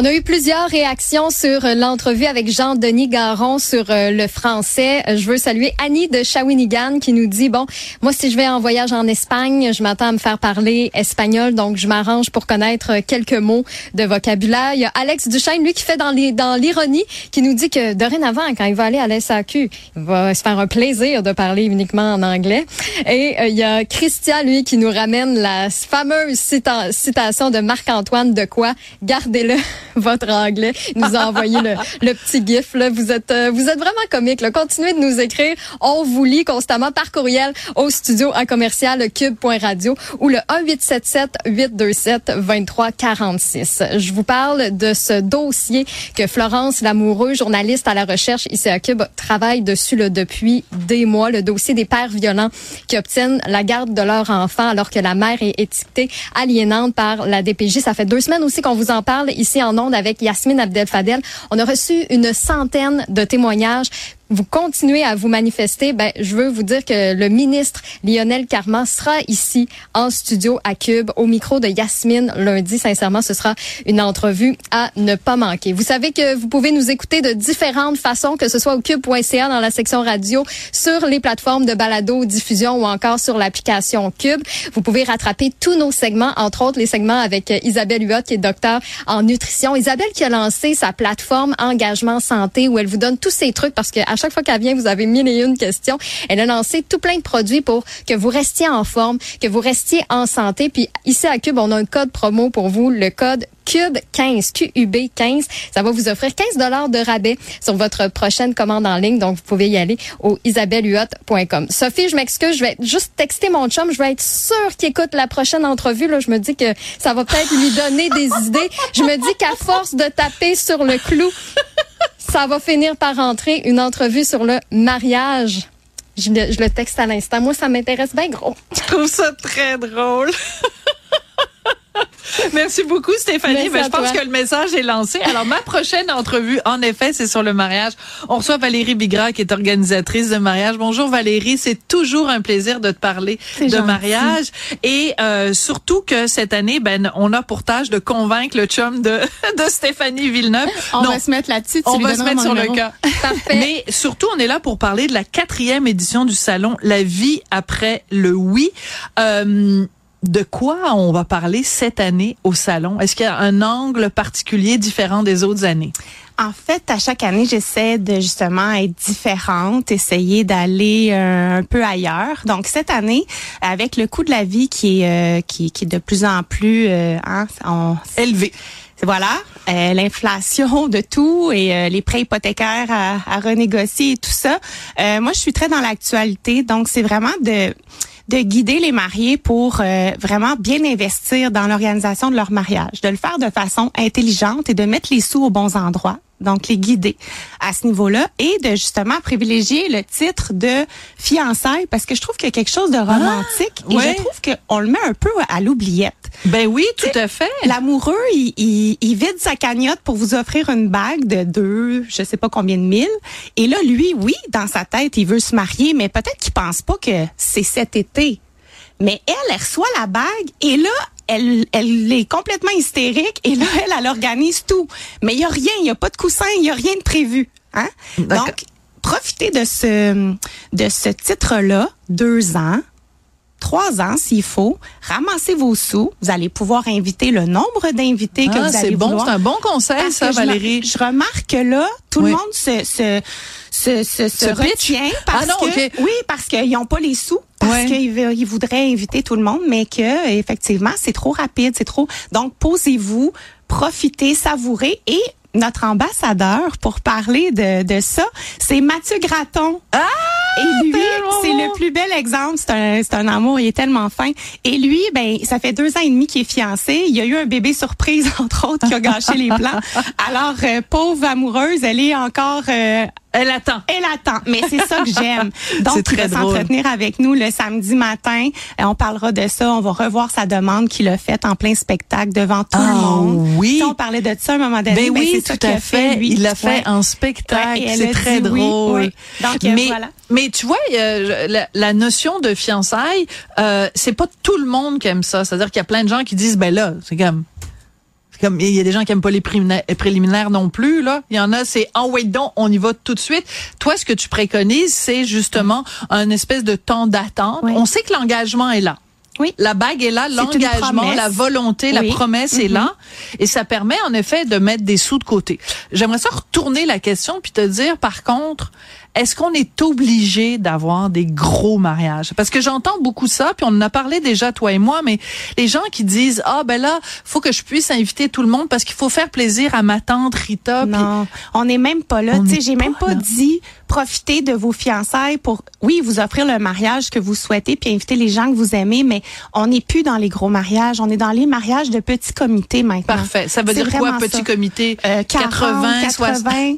On a eu plusieurs réactions sur l'entrevue avec Jean-Denis Garon sur euh, le français. Je veux saluer Annie de Shawinigan qui nous dit, bon, moi, si je vais en voyage en Espagne, je m'attends à me faire parler espagnol, donc je m'arrange pour connaître quelques mots de vocabulaire. Il y a Alex Duchesne, lui, qui fait dans l'ironie, qui nous dit que dorénavant, quand il va aller à l'SAQ, il va se faire un plaisir de parler uniquement en anglais. Et euh, il y a Christian, lui, qui nous ramène la fameuse citation de Marc-Antoine de quoi? Gardez-le votre anglais. Nous a envoyé le, petit gif. Là. Vous êtes euh, vous êtes vraiment comique. Là. Continuez de nous écrire. On vous lit constamment par courriel au studio à commercial cube.radio ou le 1877 827 2346. Je vous parle de ce dossier que Florence Lamoureux, journaliste à la recherche ici à Cube, travaille dessus là, depuis des mois. Le dossier des pères violents qui obtiennent la garde de leur enfant alors que la mère est étiquetée aliénante par la DPJ. Ça fait deux semaines aussi qu'on vous en parle ici en ondes avec Yasmine Abdel-Fadel. On a reçu une centaine de témoignages vous continuez à vous manifester, ben, je veux vous dire que le ministre Lionel Carman sera ici en studio à Cube au micro de Yasmine lundi. Sincèrement, ce sera une entrevue à ne pas manquer. Vous savez que vous pouvez nous écouter de différentes façons, que ce soit au cube.ca dans la section radio, sur les plateformes de balado diffusion ou encore sur l'application Cube. Vous pouvez rattraper tous nos segments, entre autres les segments avec Isabelle Huot qui est docteur en nutrition. Isabelle qui a lancé sa plateforme Engagement Santé où elle vous donne tous ces trucs parce que chaque fois qu'elle vient, vous avez mille et une questions. Elle a lancé tout plein de produits pour que vous restiez en forme, que vous restiez en santé. Puis ici à Cube, on a un code promo pour vous, le code Cube 15, QUB 15. Ça va vous offrir 15 dollars de rabais sur votre prochaine commande en ligne. Donc, vous pouvez y aller au isabellehuot.com. Sophie, je m'excuse, je vais juste texter mon chum. Je vais être sûre qu'il écoute la prochaine entrevue. Là, je me dis que ça va peut-être lui donner des idées. Je me dis qu'à force de taper sur le clou, ça va finir par rentrer une entrevue sur le mariage. Je le, je le texte à l'instant. Moi, ça m'intéresse bien gros. Je trouve ça très drôle. Merci beaucoup, Stéphanie. Ben, je pense que le message est lancé. Alors, ma prochaine entrevue, en effet, c'est sur le mariage. On reçoit Valérie Bigra, qui est organisatrice de mariage. Bonjour, Valérie. C'est toujours un plaisir de te parler de mariage. Et euh, surtout que cette année, ben, on a pour tâche de convaincre le chum de, de Stéphanie Villeneuve. On va se mettre là-dessus. On va se mettre sur le cas. Parfait. Mais surtout, on est là pour parler de la quatrième édition du salon La vie après le oui. Euh, de quoi on va parler cette année au salon? Est-ce qu'il y a un angle particulier différent des autres années? En fait, à chaque année, j'essaie de justement être différente, essayer d'aller euh, un peu ailleurs. Donc cette année, avec le coût de la vie qui est euh, qui, qui, est de plus en plus euh, hein, élevé. Voilà, l'inflation de tout et les prêts hypothécaires à, à, renégocier et tout ça. moi, je suis très dans l'actualité, donc c'est vraiment de de guider les mariés pour euh, vraiment bien investir dans l'organisation de leur mariage, de le faire de façon intelligente et de mettre les sous aux bons endroits donc les guider à ce niveau-là et de justement privilégier le titre de fiançailles parce que je trouve qu'il y a quelque chose de romantique et je trouve qu'on le met un peu à l'oubliette. Ben oui, tout à fait. L'amoureux, il, il, vide sa cagnotte pour vous offrir une bague de deux, je sais pas combien de mille. Et là, lui, oui, dans sa tête, il veut se marier, mais peut-être qu'il pense pas que c'est cet été. Mais elle, elle reçoit la bague et là, elle, elle est complètement hystérique et là, elle, elle organise tout. Mais il y a rien, il y a pas de coussin, il y a rien de prévu. Hein? Donc, profitez de ce de ce titre-là, deux ans trois ans s'il faut, ramassez vos sous, vous allez pouvoir inviter le nombre d'invités que Ah, vous allez c'est bon, vouloir. c'est un bon conseil, Parce ça, je Valérie. Je, remarque que là, tout Oui. le monde se se se, se, retient parce Ah non, que oui, parce qu'ils n'ont pas les sous, parce Ouais. qu'ils voudraient inviter tout le monde, mais que effectivement c'est trop rapide, c'est trop. Donc posez-vous, profitez, savourez et notre ambassadeur pour parler de, de ça, c'est Mathieu Graton. Ah! Et lui, c'est le plus bel exemple. C'est un, c'est un amour. Il est tellement fin. Et lui, ben, ça fait deux ans et demi qu'il est fiancé. Il y a eu un bébé surprise, entre autres, qui a gâché les plans. Alors, euh, pauvre amoureuse, elle est encore... euh, Elle attend. elle attend, mais c'est ça que j'aime. Donc, C'est il très va s'entretenir avec nous le samedi matin. Euh, on parlera de ça. On va revoir sa demande qu'il a faite en plein spectacle devant tout Ah, le monde. oui. Sais, on parlait de ça à un moment donné. Ben mais oui, tout à fait. lui. Il l'a fait Ouais. en spectacle. Ouais, c'est très oui, drôle. oui. Donc, euh, mais, voilà. mais tu vois, euh, la notion de fiançailles, euh, c'est pas tout le monde qui aime ça. C'est-à-dire qu'il y a plein de gens qui disent, ben là, c'est comme... Comme il y a des gens qui aiment pas les préliminaires, préliminaires non plus là, il y en a c'est en wait donc on y va tout de suite. Toi ce que tu préconises c'est justement un espèce de temps d'attente. Oui. On sait que l'engagement est là. Oui. La bague est là, l'engagement, la volonté, la promesse est là. Et ça permet en effet de mettre des sous de côté. J'aimerais ça retourner la question puis te dire par contre, est-ce qu'on est obligé d'avoir des gros mariages? Parce que j'entends beaucoup ça, puis on en a parlé déjà toi et moi, mais les gens qui disent ah ben là, faut que je puisse inviter tout le monde parce qu'il faut faire plaisir à ma tante Rita. Non, on n'est même pas là. Tu sais, j'ai même pas là. dit profiter de vos fiançailles pour, oui, vous offrir le mariage que vous souhaitez puis inviter les gens que vous aimez, mais on n'est plus dans les gros mariages. On est dans les mariages de petits comités maintenant. Parfait. Ça veut dire quoi, petit ça. comité? Euh, 40, 80, 60. 80,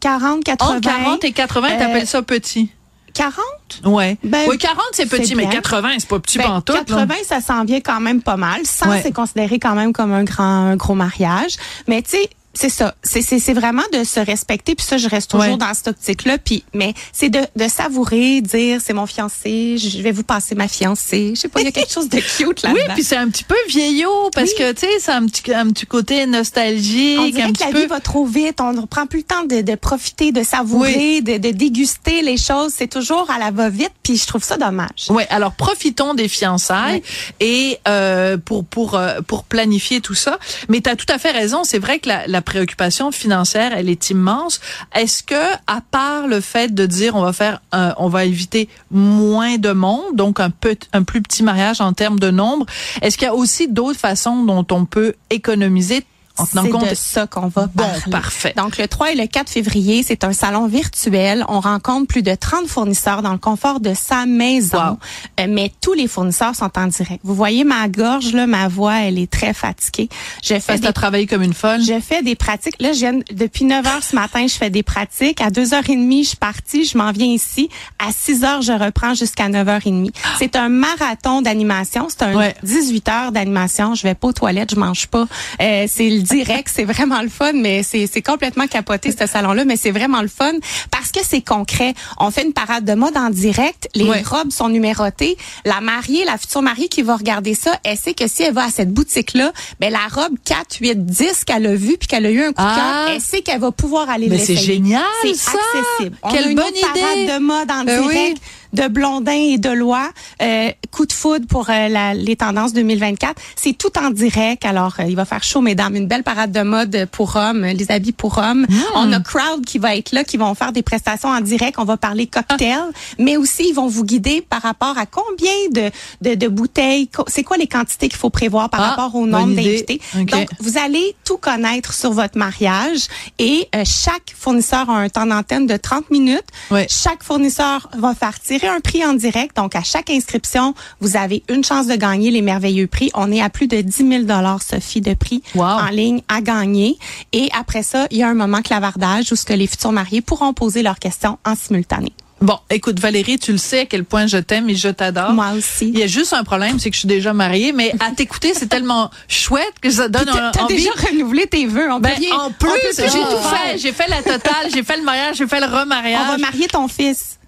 40, 80. Entre 40 et 80, Euh, t'appelles ça petit 40? Ouais. Ben, oui, 40 c'est petit, mais bien. 80 c'est pas petit Ben, pantoute. là. 80, ça s'en vient quand même pas mal. 100, Ouais. c'est considéré quand même comme un grand, un gros mariage. Mais tu sais, c'est ça. C'est, c'est, c'est vraiment de se respecter. Puis ça, je reste toujours Ouais. dans cette optique-là. Puis, mais c'est de, de savourer, dire, c'est mon fiancé, je vais vous passer ma fiancée. Je sais pas, il y a quelque chose de cute là Oui, puis c'est un petit peu vieillot parce Oui. que tu sais, c'est un petit un petit côté nostalgique, on un dirait que petit la peu vie va trop vite. On ne prend plus le temps de, de profiter, de savourer, de, de déguster les choses. C'est toujours à la va-vite. Puis je trouve ça dommage. Ouais, alors profitons des fiançailles et euh, pour pour euh, pour planifier tout ça. Mais tu as tout à fait raison, c'est vrai que la, la préoccupation financière, elle est immense. Est-ce que à part le fait de dire on va faire un- on va éviter moins de monde, donc un peu un plus petit mariage en termes de nombre, est-ce qu'il y a aussi d'autres façons dont on peut économiser en tenant compte de ça qu'on va Bon, parler. parfait. Donc, le 3 et le 4 février, c'est un salon virtuel. On rencontre plus de 30 fournisseurs dans le confort de sa maison. Wow. Euh, mais tous les fournisseurs sont en direct. Vous voyez ma gorge, là, ma voix, elle est très fatiguée. Je fais des t'as travaillé comme une folle? je fais des pratiques. Là, je viens, depuis 9 heures ce matin, je fais des pratiques. À 2h30, je suis partie. Je m'en viens ici. À 6 heures, je reprends jusqu'à 9h30. C'est un marathon d'animation. C'est un Ouais. 18 heures d'animation. Je vais pas aux toilettes, je mange pas. Euh, c'est le direct. c'est vraiment le fun, mais c'est, complètement capoté, ce salon-là. Mais c'est vraiment le fun parce que c'est concret. On fait une parade de mode en direct. Les robes sont numérotées. La mariée, la future mariée qui va regarder ça, elle sait que si elle va à cette boutique-là, ben la robe 4, 8, 10 qu'elle a vue puis qu'elle a eu un coup de Ah. cœur, elle sait qu'elle va pouvoir aller Mais c'est l'essayer. génial, C'est accessible. On Quelle a une bonne idée! parade de mode en Ben direct. oui. De Blondin et de Loi, euh, coup de foudre pour euh, la- les tendances 2024. C'est tout en direct. Alors, euh, il va faire chaud, mesdames. Une belle parade de mode pour hommes, euh, les habits pour hommes. Hmm. On a Crowd qui va être là, qui vont faire des prestations en direct. On va parler cocktail, mais aussi ils vont vous guider par rapport à combien de, de, de bouteilles, c'est quoi les quantités qu'il faut prévoir par Ah, rapport au nombre d'invités. Ok. Donc, vous allez tout connaître sur votre mariage et euh, chaque fournisseur a un temps d'antenne de 30 minutes. Ouais. Chaque fournisseur va faire tirer un prix en direct. Donc, à chaque inscription, vous avez une chance de gagner les merveilleux prix. On est à plus de 10 000 Sophie, de prix Wow. en ligne à gagner. Et après ça, il y a un moment clavardage où ce que les futurs mariés pourront poser leurs questions en simultané. Bon, écoute Valérie, tu le sais à quel point je t'aime et je t'adore. Moi aussi. Il y a juste un problème, c'est que je suis déjà mariée, mais à t'écouter, c'est tellement chouette que ça donne un, T'as envie. déjà renouvelé tes vœux. On Ben, en plus, j'ai tout fait. J'ai fait la totale, j'ai fait le mariage, j'ai fait le remariage. On va marier ton fils.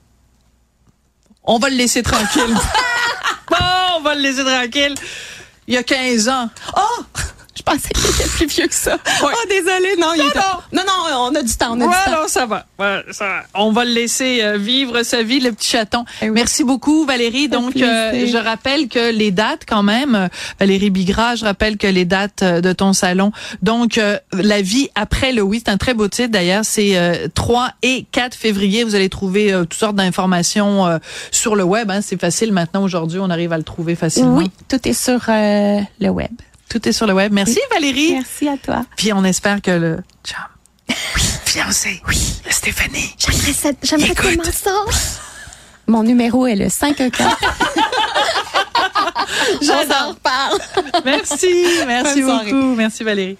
On va le laisser tranquille. bon, on va le laisser tranquille. Il y a 15 ans. Oh! Je pensais qu'il était plus vieux que ça. Oh, désolé. Non, il Non, était- non. non, non, on a du temps, on a Ouais, du temps. non, ça va. Ouais, ça va. On va le laisser euh, vivre sa vie, le petit chaton. Eh oui. Merci beaucoup, Valérie. Donc, euh, je rappelle que les dates, quand même, euh, Valérie Bigra, je rappelle que les dates euh, de ton salon. Donc, euh, la vie après le oui, c'est un très beau titre d'ailleurs. C'est euh, 3 et 4 février. Vous allez trouver euh, toutes sortes d'informations euh, sur le web. Hein. C'est facile maintenant. Aujourd'hui, on arrive à le trouver facilement. Oui, tout est sur euh, le web. Tout est sur le web. Merci, Valérie. Merci à toi. Puis on espère que le chum, oui, fiancé, oui, Stéphanie, J'aimerais j'aimerais tellement ça. Mon numéro est le 514. On s'en reparle. Merci, merci Bonne soirée. beaucoup. Merci Valérie.